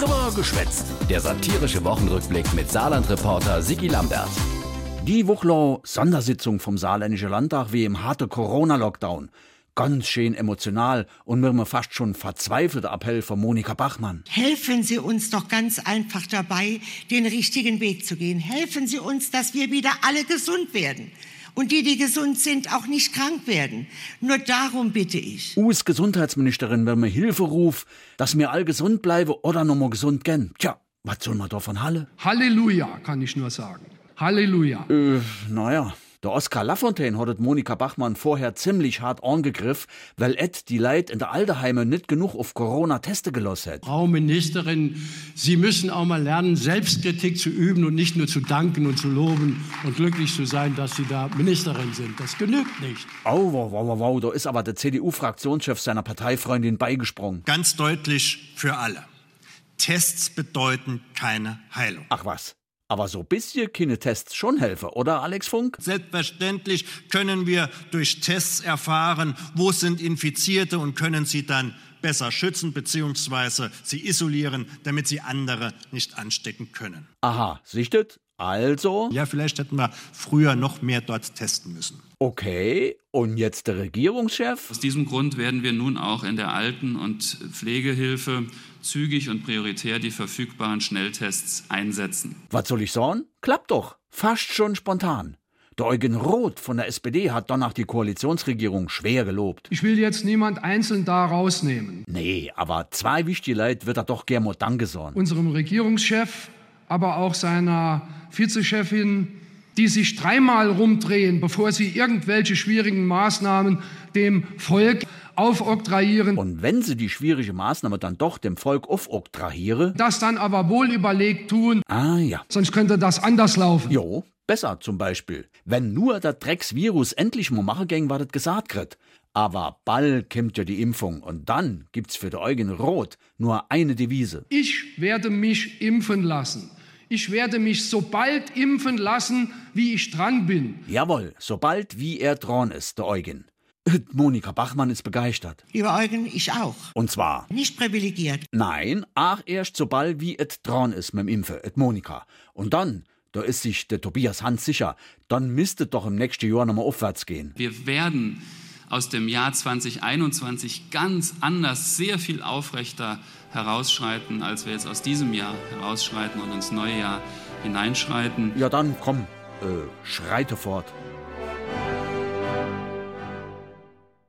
Drüber geschwätzt. Der satirische Wochenrückblick mit Saarland-Reporter Sigi Lambert. Die Wochlau Sondersitzung vom Saarländischen Landtag wie im harte Corona-Lockdown. Ganz schön emotional und mir fast schon verzweifelter Appell von Monika Bachmann. Helfen Sie uns doch ganz einfach dabei, den richtigen Weg zu gehen. Helfen Sie uns, dass wir wieder alle gesund werden. Und die, die gesund sind, auch nicht krank werden. Nur darum bitte ich. US Gesundheitsministerin, wenn mir Hilfe ruft, dass mir all gesund bleibe oder noch mal gesund gehen. Tja, was soll man davon halle? Halleluja, kann ich nur sagen. Halleluja. Äh, naja. Der Oskar Lafontaine hat Monika Bachmann vorher ziemlich hart angegriffen, weil et die Leid in der Aldeheime nicht genug auf Corona Teste gelassen hat. Frau Ministerin, Sie müssen auch mal lernen, Selbstkritik zu üben und nicht nur zu danken und zu loben und glücklich zu sein, dass Sie da Ministerin sind. Das genügt nicht. Oh, wow, wow, wow, wow. Da ist aber der CDU-Fraktionschef seiner Parteifreundin beigesprungen. Ganz deutlich für alle. Tests bedeuten keine Heilung. Ach was. Aber so bisschen keine Tests schon helfen, oder Alex Funk? Selbstverständlich können wir durch Tests erfahren, wo sind Infizierte und können sie dann besser schützen bzw. sie isolieren, damit sie andere nicht anstecken können. Aha, sichtet? Also? Ja, vielleicht hätten wir früher noch mehr dort testen müssen. Okay, und jetzt der Regierungschef? Aus diesem Grund werden wir nun auch in der Alten- und Pflegehilfe zügig und prioritär die verfügbaren Schnelltests einsetzen. Was soll ich sagen? Klappt doch. Fast schon spontan. Der Eugen Roth von der SPD hat danach die Koalitionsregierung schwer gelobt. Ich will jetzt niemand einzeln da rausnehmen. Nee, aber zwei wichtige Leute wird er doch gern mal Danke sagen. Unserem Regierungschef, aber auch seiner Vizechefin, die sich dreimal rumdrehen, bevor sie irgendwelche schwierigen Maßnahmen dem Volk aufoktrayieren. Und wenn sie die schwierige Maßnahme dann doch dem Volk aufoktrahiere, das dann aber wohl überlegt tun. Ah ja. Sonst könnte das anders laufen. Jo, besser zum Beispiel. Wenn nur der Drecksvirus endlich mal machen ging, war das gesagt kriegt. Aber bald kommt ja die Impfung und dann gibt's für der Eugen Roth nur eine Devise. Ich werde mich impfen lassen. Ich werde mich so bald impfen lassen, wie ich dran bin. Jawohl, sobald wie er dran ist, der Eugen. Monika Bachmann ist begeistert. Lieber Eugen, ich auch. Und zwar? Nicht privilegiert. Nein, ach erst sobald wie et dran ist mit dem Impfe, et Monika. Und dann, da ist sich der Tobias Hans sicher, dann müsste doch im nächsten Jahr nochmal aufwärts gehen. Wir werden aus dem Jahr 2021 ganz anders, sehr viel aufrechter herausschreiten, als wir jetzt aus diesem Jahr herausschreiten und ins neue Jahr hineinschreiten. Ja, dann komm, äh, schreite fort.